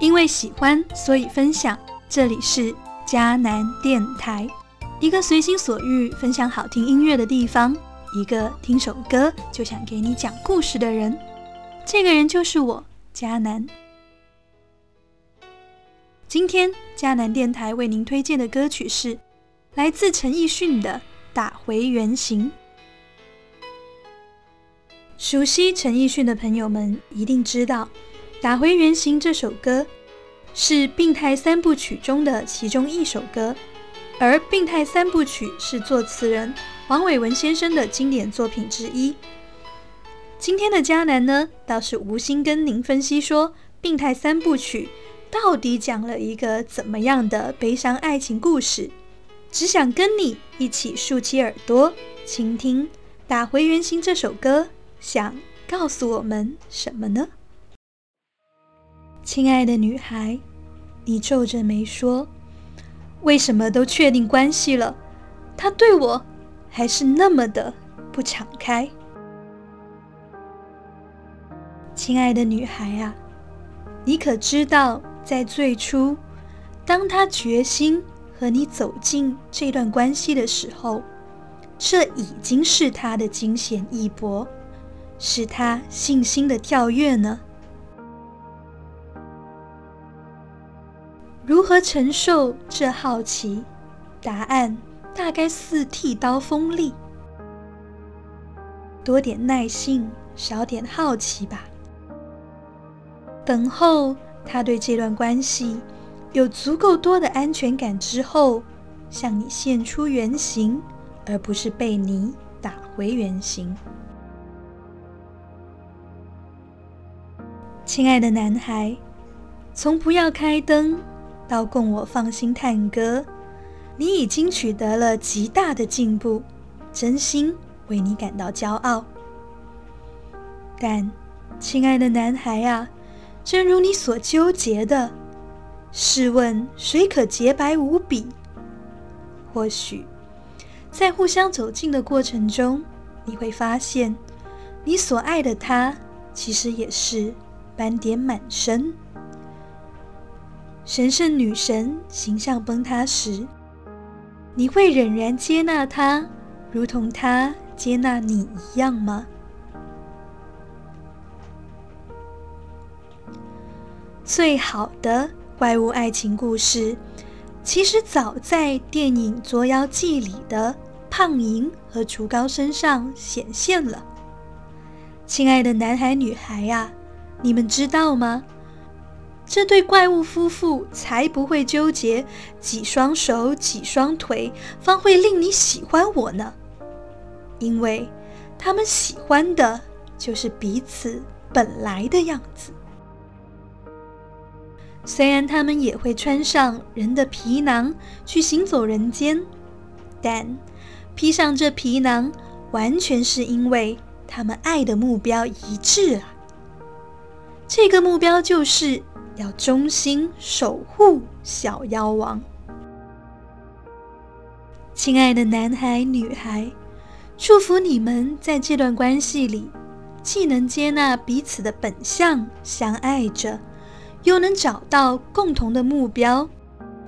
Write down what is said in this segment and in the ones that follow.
因为喜欢，所以分享。这里是迦南电台，一个随心所欲分享好听音乐的地方，一个听首歌就想给你讲故事的人。这个人就是我，迦南。今天迦南电台为您推荐的歌曲是来自陈奕迅的《打回原形》。熟悉陈奕迅的朋友们一定知道。《打回原形》这首歌是《病态三部曲》中的其中一首歌，而《病态三部曲》是作词人黄伟文先生的经典作品之一。今天的迦南呢，倒是无心跟您分析说《病态三部曲》到底讲了一个怎么样的悲伤爱情故事，只想跟你一起竖起耳朵，倾听《打回原形》这首歌想告诉我们什么呢？亲爱的女孩，你皱着眉说：“为什么都确定关系了，他对我还是那么的不敞开？”亲爱的女孩啊，你可知道，在最初，当他决心和你走进这段关系的时候，这已经是他的惊险一搏，是他信心的跳跃呢？如何承受这好奇？答案大概似剃刀锋利。多点耐性，少点好奇吧。等候他对这段关系有足够多的安全感之后，向你现出原形，而不是被你打回原形。亲爱的男孩，从不要开灯。到供我放心探歌，你已经取得了极大的进步，真心为你感到骄傲。但，亲爱的男孩啊，正如你所纠结的，试问谁可洁白无比？或许，在互相走近的过程中，你会发现，你所爱的他，其实也是斑点满身。神圣女神形象崩塌时，你会仍然接纳她，如同她接纳你一样吗？最好的怪物爱情故事，其实早在电影《捉妖记》里的胖银和竹高身上显现了。亲爱的男孩女孩啊，你们知道吗？这对怪物夫妇才不会纠结几双手几双腿方会令你喜欢我呢，因为他们喜欢的就是彼此本来的样子。虽然他们也会穿上人的皮囊去行走人间，但披上这皮囊完全是因为他们爱的目标一致啊。这个目标就是。要忠心守护小妖王，亲爱的男孩女孩，祝福你们在这段关系里，既能接纳彼此的本相，相爱着，又能找到共同的目标，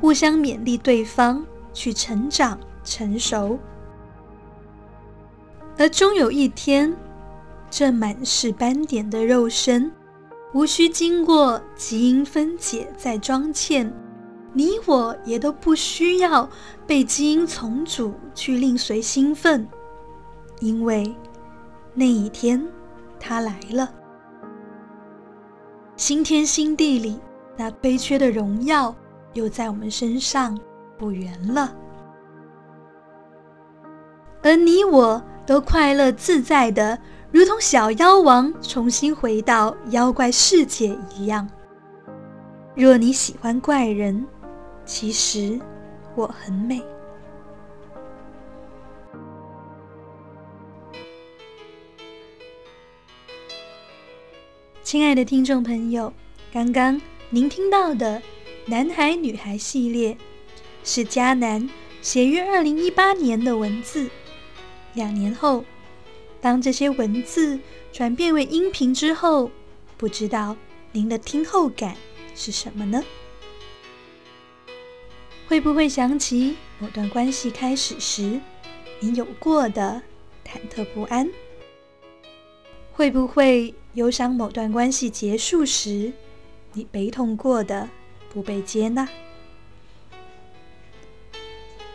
互相勉励对方去成长成熟，而终有一天，这满是斑点的肉身。无需经过基因分解再装嵌，你我也都不需要被基因重组去令谁兴奋，因为那一天他来了，新天新地里那悲缺的荣耀又在我们身上补圆了，而你我都快乐自在的。如同小妖王重新回到妖怪世界一样。若你喜欢怪人，其实我很美。亲爱的听众朋友，刚刚您听到的男孩女孩系列是迦南写于二零一八年的文字，两年后。当这些文字转变为音频之后，不知道您的听后感是什么呢？会不会想起某段关系开始时你有过的忐忑不安？会不会忧伤某段关系结束时你悲痛过的不被接纳？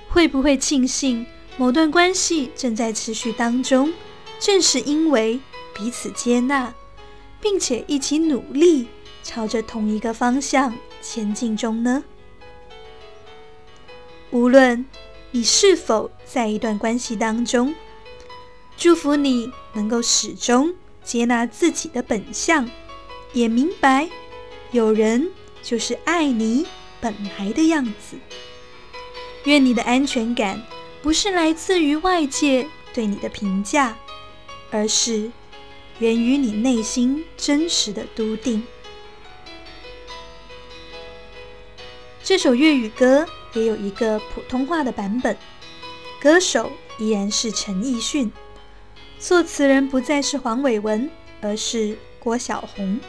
会不会庆幸某段关系正在持续当中，正是因为彼此接纳，并且一起努力朝着同一个方向前进中呢？无论你是否在一段关系当中，祝福你能够始终接纳自己的本相，也明白有人就是爱你本来的样子。愿你的安全感不是来自于外界对你的评价，而是源于你内心真实的笃定。这首粤语歌。也有一个普通话的版本，歌手依然是陈奕迅，作词人不再是黄伟文，而是郭小红。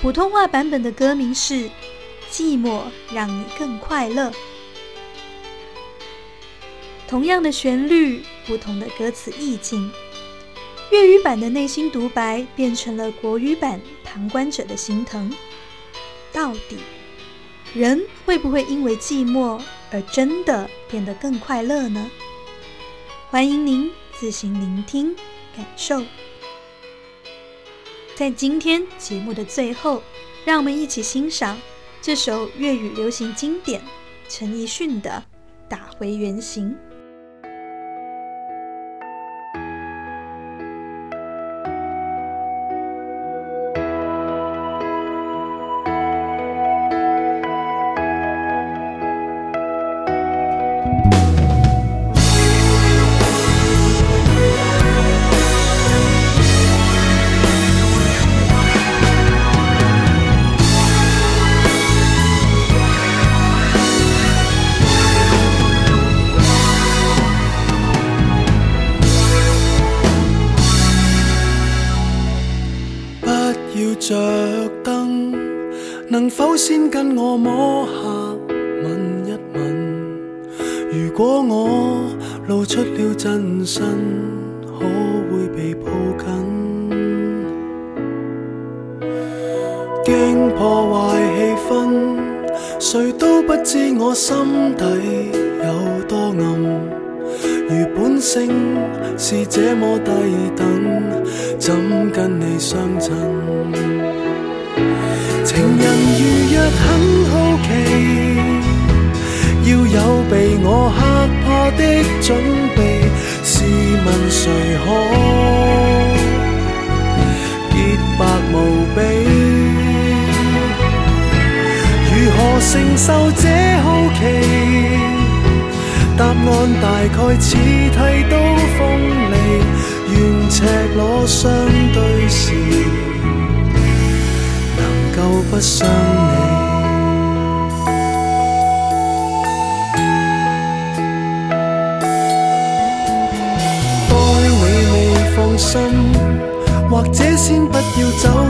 普通话版本的歌名是《寂寞让你更快乐》，同样的旋律，不同的歌词意境，粤语版的内心独白变成了国语版旁观者的心疼，到底？人会不会因为寂寞而真的变得更快乐呢？欢迎您自行聆听感受。在今天节目的最后，让我们一起欣赏这首粤语流行经典陈奕迅的《打回原形》。先跟我摸下，吻一吻。如果我露出了真身，可会被抱紧？惊破坏气氛，谁都不知我心底有多暗。如本性是这么低等，怎跟你相衬？情人很好奇，要有被我吓怕的准备。试问谁可洁白无比？如何承受这好奇？答案大概似剃刀锋利，愿赤裸相对时。能够不伤你，信，或者先不要走。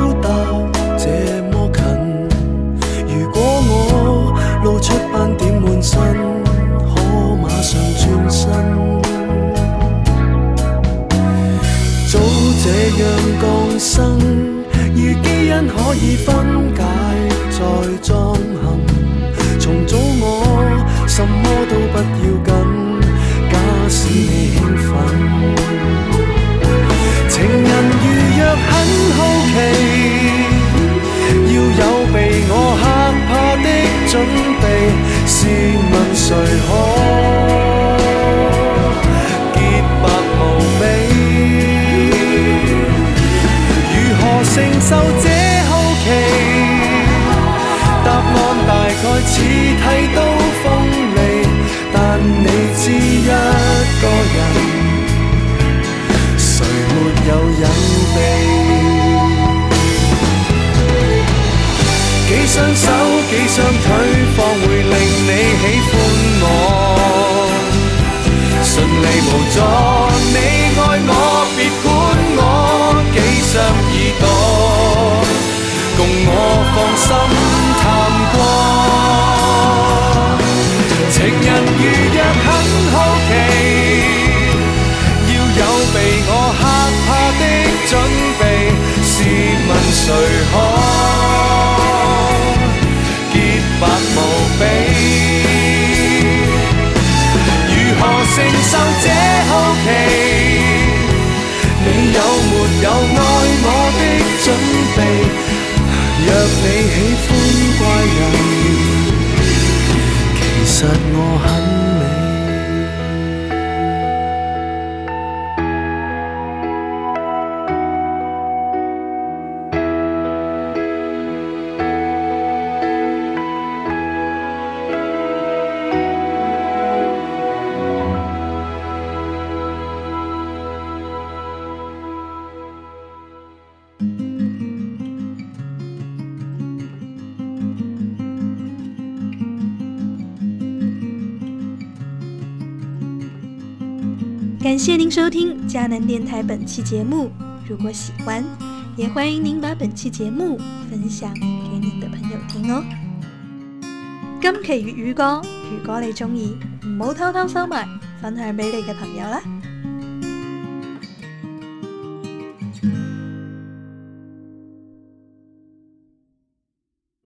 试问谁可洁白无比？承受这好奇，答案大概似剃刀锋利，但你知一个人，谁没有隐秘？几双手，几双腿，方会令无助你爱我别管我几双耳朵共我放心探戈情人如若很好奇要有被我吓怕的准备试问谁可 If 感谢您收听迦南电台本期节目。如果喜欢，也欢迎您把本期节目分享给您的朋友听哦。今期粤语歌，如果你中意，唔好偷偷收埋，分享俾你嘅朋友啦。